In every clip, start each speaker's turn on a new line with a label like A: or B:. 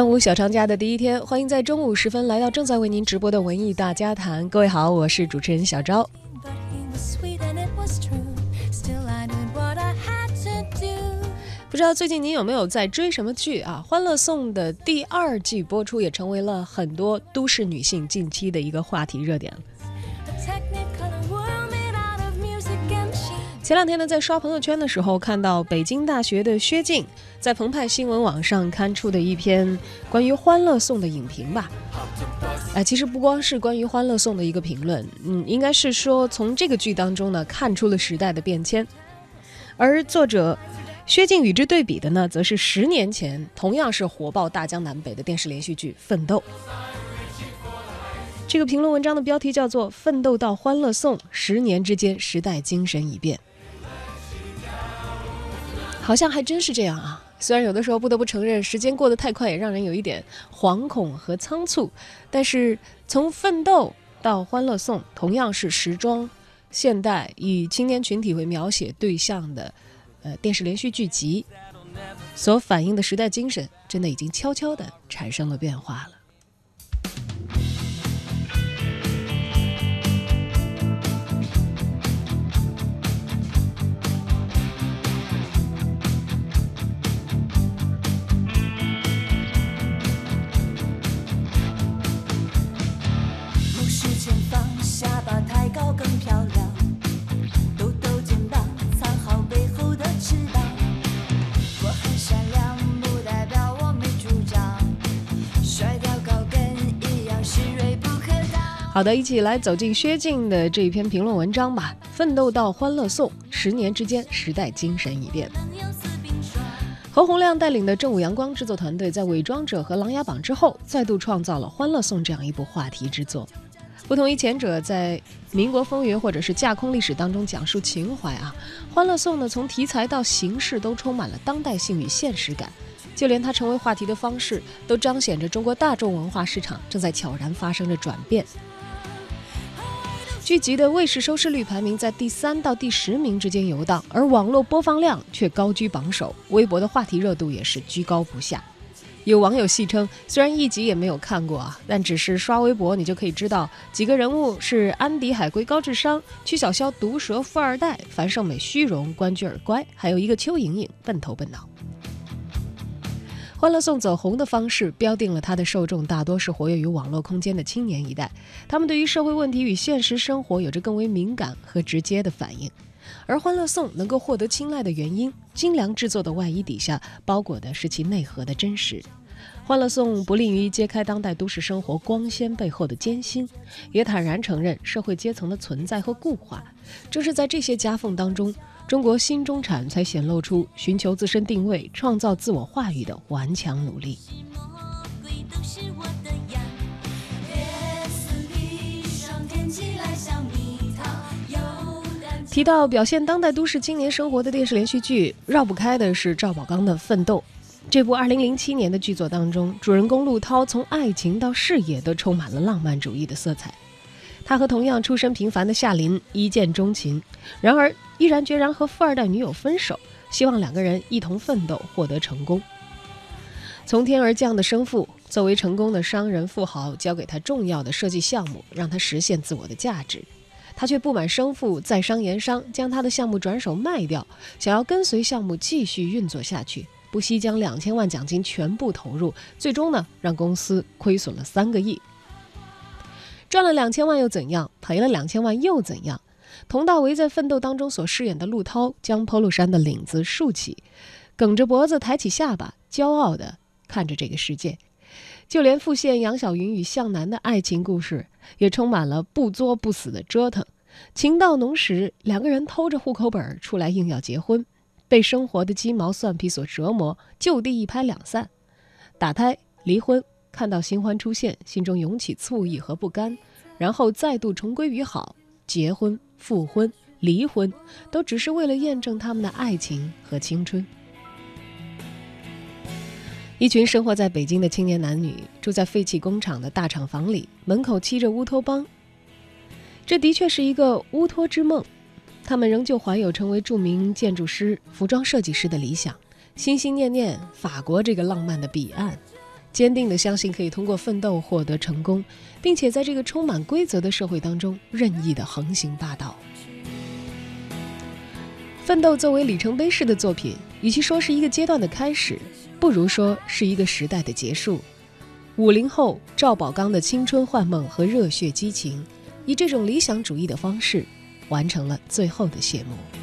A: 端午小长假的第一天，欢迎在中午时分来到正在为您直播的文艺大家谈。各位好，我是主持人小昭。不知道最近您有没有在追什么剧啊？《欢乐颂》的第二季播出，也成为了很多都市女性近期的一个话题热点。前两天呢，在刷朋友圈的时候，看到北京大学的薛静在澎湃新闻网上刊出的一篇关于《欢乐颂》的影评吧。哎，其实不光是关于《欢乐颂》的一个评论，嗯，应该是说从这个剧当中呢，看出了时代的变迁。而作者薛静与之对比的呢，则是十年前同样是火爆大江南北的电视连续剧《奋斗》。这个评论文章的标题叫做《奋斗到欢乐颂》，十年之间，时代精神已变。好像还真是这样啊！虽然有的时候不得不承认，时间过得太快，也让人有一点惶恐和仓促。但是从《奋斗》到《欢乐颂》，同样是时装、现代，以青年群体为描写对象的，呃，电视连续剧集，所反映的时代精神，真的已经悄悄地产生了变化了。好的，一起来走进薛静的这一篇评论文章吧。奋斗到欢乐颂，十年之间，时代精神已变。何洪亮带领的正午阳光制作团队，在《伪装者》和《琅琊榜》之后，再度创造了《欢乐颂》这样一部话题之作。不同于前者在民国风云或者是架空历史当中讲述情怀啊，《欢乐颂》呢，从题材到形式都充满了当代性与现实感，就连它成为话题的方式，都彰显着中国大众文化市场正在悄然发生着转变。剧集的卫视收视率排名在第三到第十名之间游荡，而网络播放量却高居榜首，微博的话题热度也是居高不下。有网友戏称，虽然一集也没有看过啊，但只是刷微博，你就可以知道几个人物是安迪海龟高智商，曲筱绡毒舌富二代，樊胜美虚荣，关雎尔乖，还有一个邱莹莹笨头笨脑。《欢乐颂》走红的方式，标定了它的受众大多是活跃于网络空间的青年一代，他们对于社会问题与现实生活有着更为敏感和直接的反应。而《欢乐颂》能够获得青睐的原因，精良制作的外衣底下包裹的是其内核的真实。《欢乐颂》不吝于揭开当代都市生活光鲜背后的艰辛，也坦然承认社会阶层的存在和固化。正是在这些夹缝当中。中国新中产才显露出寻求自身定位、创造自我话语的顽强努力。提到表现当代都市青年生活的电视连续剧，绕不开的是赵宝刚的《奋斗》。这部2007年的剧作当中，主人公陆涛从爱情到事业都充满了浪漫主义的色彩。他和同样出身平凡的夏琳一见钟情，然而毅然决然和富二代女友分手，希望两个人一同奋斗，获得成功。从天而降的生父，作为成功的商人富豪，交给他重要的设计项目，让他实现自我的价值。他却不满生父在商言商，将他的项目转手卖掉，想要跟随项目继续运作下去，不惜将两千万奖金全部投入，最终呢，让公司亏损了三个亿。赚了两千万又怎样？赔了两千万又怎样？佟大为在奋斗当中所饰演的陆涛，将 polo 衫的领子竖起，梗着脖子，抬起下巴，骄傲地看着这个世界。就连复现杨晓云与向南的爱情故事，也充满了不作不死的折腾。情到浓时，两个人偷着户口本出来硬要结婚，被生活的鸡毛蒜皮所折磨，就地一拍两散，打胎离婚。看到新欢出现，心中涌起醋意和不甘，然后再度重归于好，结婚、复婚、离婚，都只是为了验证他们的爱情和青春。一群生活在北京的青年男女，住在废弃工厂的大厂房里，门口漆着乌托邦。这的确是一个乌托之梦。他们仍旧怀有成为著名建筑师、服装设计师的理想，心心念念法国这个浪漫的彼岸。坚定地相信可以通过奋斗获得成功，并且在这个充满规则的社会当中任意的横行霸道。奋斗作为里程碑式的作品，与其说是一个阶段的开始，不如说是一个时代的结束。五零后赵宝刚的青春幻梦和热血激情，以这种理想主义的方式，完成了最后的谢幕。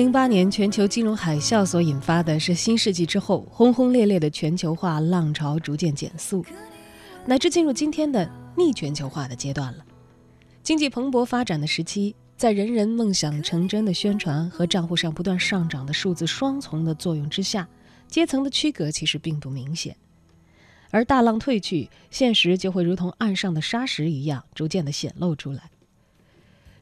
A: 零八年全球金融海啸所引发的是新世纪之后轰轰烈烈的全球化浪潮逐渐减速，乃至进入今天的逆全球化的阶段了。经济蓬勃发展的时期，在人人梦想成真的宣传和账户上不断上涨的数字双重的作用之下，阶层的区隔其实并不明显。而大浪退去，现实就会如同岸上的沙石一样，逐渐的显露出来。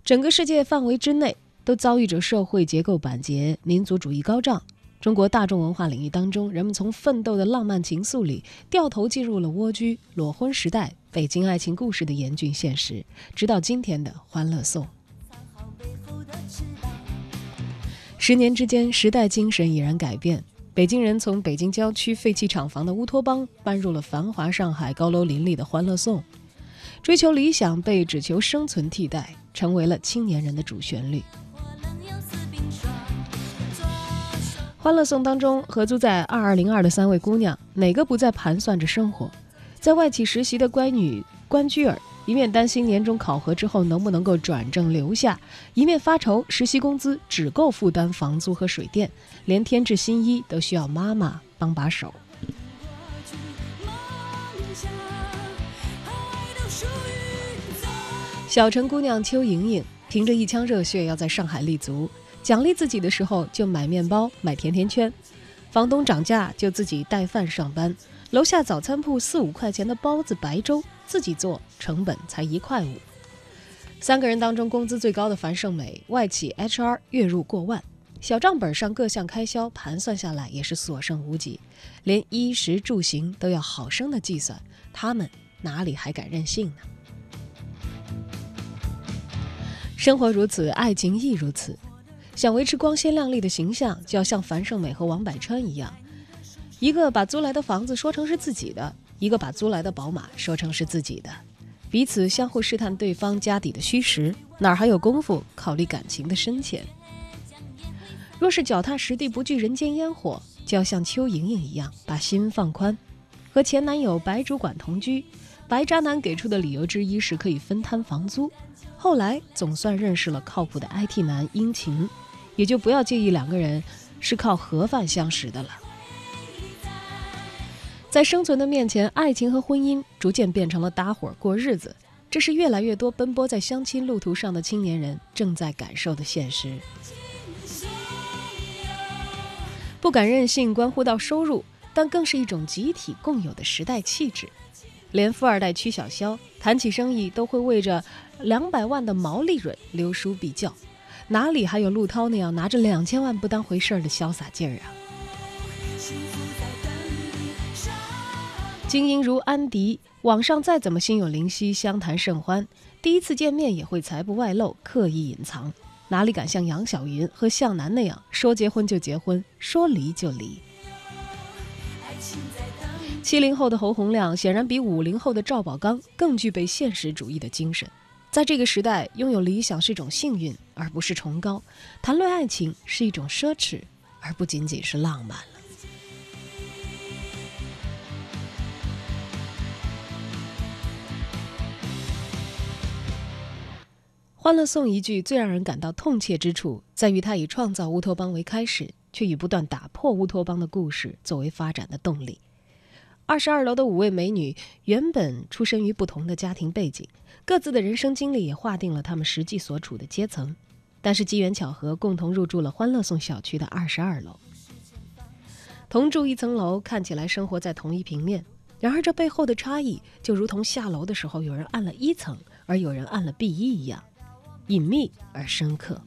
A: 整个世界范围之内。都遭遇着社会结构板结、民族主义高涨。中国大众文化领域当中，人们从奋斗的浪漫情愫里掉头进入了蜗居、裸婚时代、北京爱情故事的严峻现实，直到今天的《欢乐颂》。十年之间，时代精神已然改变。北京人从北京郊区废弃厂房的乌托邦搬入了繁华上海高楼林立的《欢乐颂》，追求理想被只求生存替代，成为了青年人的主旋律。欢乐颂当中，合租在二二零二的三位姑娘，哪个不在盘算着生活？在外企实习的乖女关雎尔，一面担心年终考核之后能不能够转正留下，一面发愁实习工资只够负担房租和水电，连添置新衣都需要妈妈帮把手。小城姑娘邱莹莹，凭着一腔热血要在上海立足。奖励自己的时候就买面包、买甜甜圈，房东涨价就自己带饭上班。楼下早餐铺四五块钱的包子、白粥自己做，成本才一块五。三个人当中工资最高的樊胜美，外企 HR 月入过万，小账本上各项开销盘算下来也是所剩无几，连衣食住行都要好生的计算，他们哪里还敢任性呢？生活如此，爱情亦如此。想维持光鲜亮丽的形象，就要像樊胜美和王柏川一样，一个把租来的房子说成是自己的，一个把租来的宝马说成是自己的。彼此相互试探对方家底的虚实，哪还有功夫考虑感情的深浅？若是脚踏实地，不惧人间烟火，就要像邱莹莹一样，把心放宽。和前男友白主管同居，白渣男给出的理由之一是可以分摊房租。后来总算认识了靠谱的 IT 男殷勤，也就不要介意两个人是靠盒饭相识的了。在生存的面前，爱情和婚姻逐渐变成了搭伙过日子，这是越来越多奔波在相亲路途上的青年人正在感受的现实。不敢任性，关乎到收入，但更是一种集体共有的时代气质。连富二代曲晓霄谈起生意都会为着两百万的毛利润留书必较，哪里还有陆涛那样拿着两千万不当回事儿的潇洒劲儿啊？精英如安迪，网上再怎么心有灵犀，相谈甚欢，第一次见面也会财不外露，刻意隐藏，哪里敢像杨晓云和向南那样说结婚就结婚，说离就离？七零后的侯洪亮显然比五零后的赵宝刚更具备现实主义的精神，在这个时代，拥有理想是一种幸运，而不是崇高；谈论爱情是一种奢侈，而不仅仅是浪漫了。《欢乐颂》一句最让人感到痛切之处，在于它以创造乌托邦为开始，却以不断打破乌托邦的故事作为发展的动力。二十二楼的五位美女原本出身于不同的家庭背景，各自的人生经历也划定了她们实际所处的阶层，但是机缘巧合，共同入住了欢乐颂小区的二十二楼。同住一层楼，看起来生活在同一平面，然而这背后的差异，就如同下楼的时候有人按了一层，而有人按了 B 一一样。隐秘而深刻，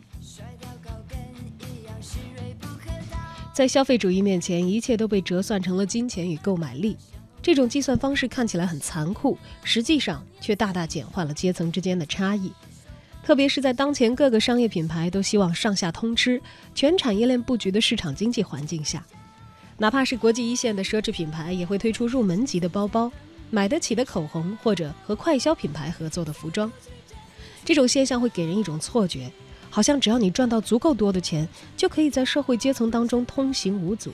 A: 在消费主义面前，一切都被折算成了金钱与购买力。这种计算方式看起来很残酷，实际上却大大简化了阶层之间的差异。特别是在当前各个商业品牌都希望上下通吃、全产业链布局的市场经济环境下，哪怕是国际一线的奢侈品牌，也会推出入门级的包包、买得起的口红，或者和快消品牌合作的服装。这种现象会给人一种错觉，好像只要你赚到足够多的钱，就可以在社会阶层当中通行无阻。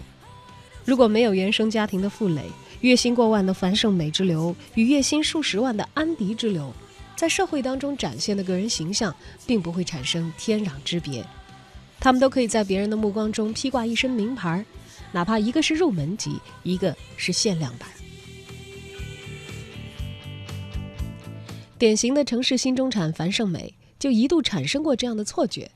A: 如果没有原生家庭的负累，月薪过万的樊胜美之流与月薪数十万的安迪之流，在社会当中展现的个人形象，并不会产生天壤之别。他们都可以在别人的目光中披挂一身名牌，哪怕一个是入门级，一个是限量版。典型的城市新中产樊胜美就一度产生过这样的错觉，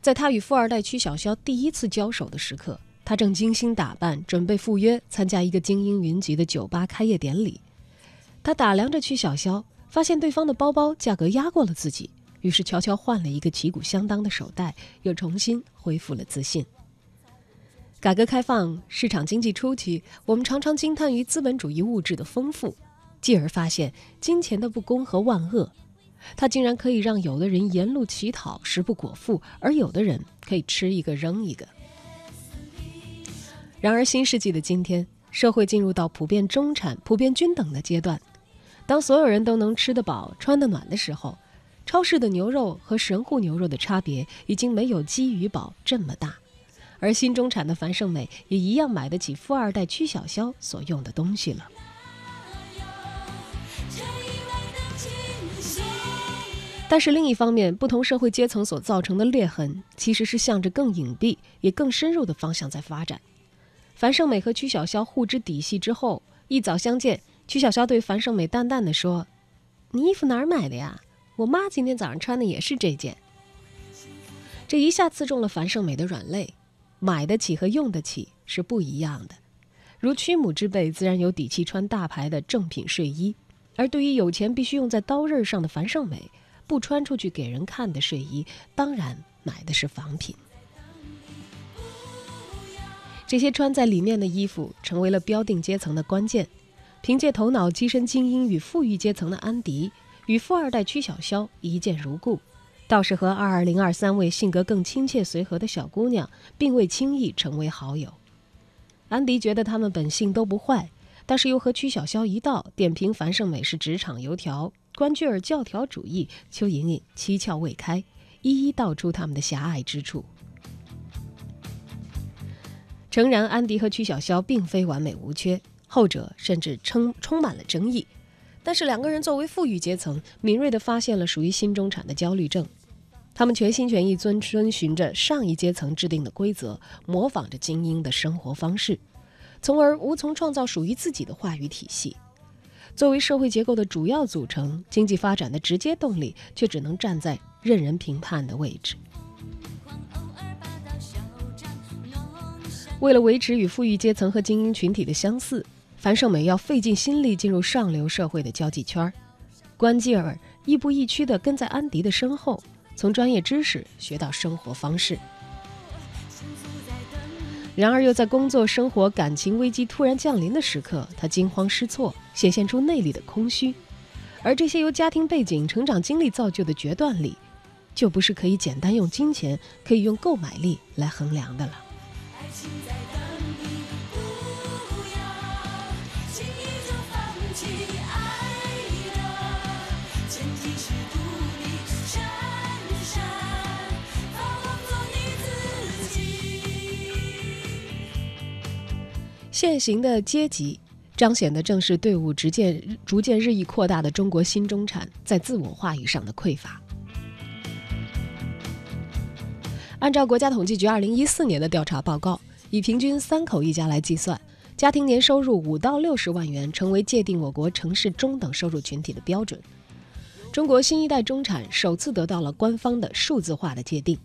A: 在她与富二代曲晓霄第一次交手的时刻，他正精心打扮，准备赴约参加一个精英云集的酒吧开业典礼。他打量着曲晓霄，发现对方的包包价格压过了自己，于是悄悄换了一个旗鼓相当的手袋，又重新恢复了自信。改革开放、市场经济初期，我们常常惊叹于资本主义物质的丰富。继而发现金钱的不公和万恶，它竟然可以让有的人沿路乞讨，食不果腹，而有的人可以吃一个扔一个。然而，新世纪的今天，社会进入到普遍中产、普遍均等的阶段，当所有人都能吃得饱、穿得暖的时候，超市的牛肉和神户牛肉的差别已经没有鸡与饱这么大，而新中产的樊胜美也一样买得起富二代曲晓霄所用的东西了。但是另一方面，不同社会阶层所造成的裂痕，其实是向着更隐蔽也更深入的方向在发展。樊胜美和曲筱绡互知底细之后，一早相见，曲筱绡对樊胜美淡淡的说：“你衣服哪儿买的呀？我妈今天早上穿的也是这件。”这一下刺中了樊胜美的软肋，买得起和用得起是不一样的。如曲母之辈，自然有底气穿大牌的正品睡衣，而对于有钱必须用在刀刃上的樊胜美。不穿出去给人看的睡衣，当然买的是仿品。这些穿在里面的衣服，成为了标定阶层的关键。凭借头脑跻身精英与富裕阶层的安迪，与富二代曲晓霄一见如故，倒是和二二零二三位性格更亲切随和的小姑娘，并未轻易成为好友。安迪觉得他们本性都不坏，但是又和曲晓霄一道点评樊胜美是职场油条。关雎尔教条主义，邱莹莹七窍未开，一一道出他们的狭隘之处。诚然，安迪和曲筱绡并非完美无缺，后者甚至充充满了争议。但是两个人作为富裕阶层，敏锐地发现了属于新中产的焦虑症。他们全心全意遵遵循着上一阶层制定的规则，模仿着精英的生活方式，从而无从创造属于自己的话语体系。作为社会结构的主要组成，经济发展的直接动力却只能站在任人评判的位置。为了维持与富裕阶层和精英群体的相似，樊胜美要费尽心力进入上流社会的交际圈儿。关雎尔亦步亦趋地跟在安迪的身后，从专业知识学到生活方式。然而，又在工作、生活、感情危机突然降临的时刻，他惊慌失措，显现出内里的空虚。而这些由家庭背景、成长经历造就的决断力，就不是可以简单用金钱、可以用购买力来衡量的了。现行的阶级彰显的正是队伍逐渐逐渐日益扩大的中国新中产在自我话语上的匮乏。按照国家统计局二零一四年的调查报告，以平均三口一家来计算，家庭年收入五到六十万元成为界定我国城市中等收入群体的标准。中国新一代中产首次得到了官方的数字化的界定。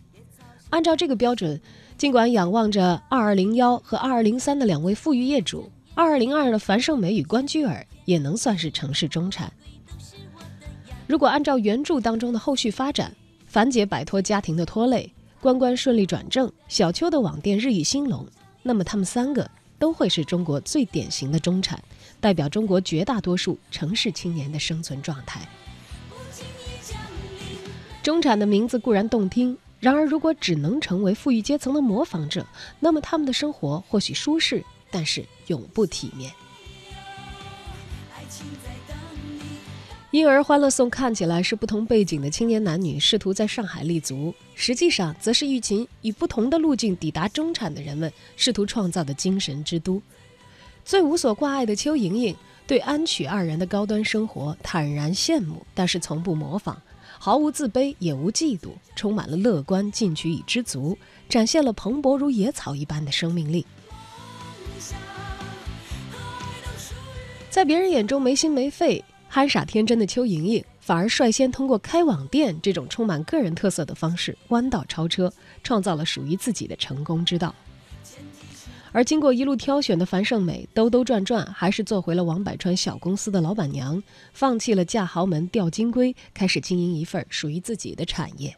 A: 按照这个标准，尽管仰望着二二零幺和二二零三的两位富裕业主，二二零二的樊胜美与关雎尔也能算是城市中产。如果按照原著当中的后续发展，樊姐摆脱家庭的拖累。关关顺利转正，小邱的网店日益兴隆，那么他们三个都会是中国最典型的中产，代表中国绝大多数城市青年的生存状态。中产的名字固然动听，然而如果只能成为富裕阶层的模仿者，那么他们的生活或许舒适，但是永不体面。因而，《欢乐颂》看起来是不同背景的青年男女试图在上海立足，实际上则是一群以不同的路径抵达中产的人们试图创造的精神之都。最无所挂碍的邱莹莹对安曲二人的高端生活坦然羡慕，但是从不模仿，毫无自卑，也无嫉妒，充满了乐观、进取与知足，展现了蓬勃如野草一般的生命力。在别人眼中没心没肺。憨傻天真的邱莹莹，反而率先通过开网店这种充满个人特色的方式弯道超车，创造了属于自己的成功之道。而经过一路挑选的樊胜美，兜兜转转还是做回了王百川小公司的老板娘，放弃了嫁豪门钓金龟，开始经营一份属于自己的产业。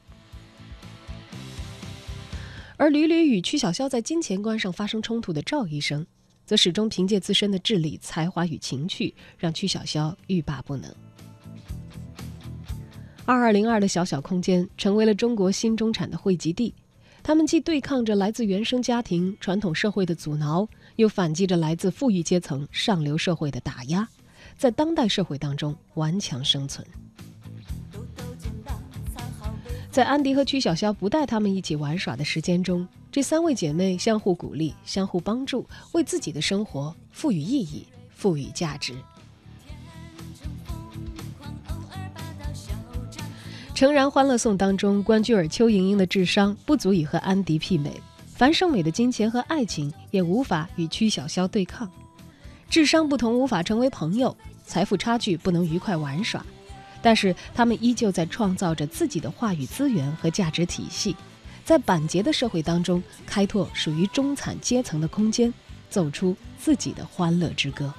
A: 而屡屡与曲筱绡在金钱观上发生冲突的赵医生。则始终凭借自身的智力、才华与情趣，让曲筱绡欲罢不能。二二零二的小小空间成为了中国新中产的汇集地，他们既对抗着来自原生家庭、传统社会的阻挠，又反击着来自富裕阶层、上流社会的打压，在当代社会当中顽强生存。在安迪和曲筱绡不带他们一起玩耍的时间中，这三位姐妹相互鼓励、相互帮助，为自己的生活赋予意义、赋予价值。诚然，《欢乐颂》当中，关雎尔、邱莹莹的智商不足以和安迪媲美，樊胜美的金钱和爱情也无法与曲筱绡对抗。智商不同，无法成为朋友；财富差距，不能愉快玩耍。但是他们依旧在创造着自己的话语资源和价值体系，在板结的社会当中开拓属于中产阶层的空间，奏出自己的欢乐之歌。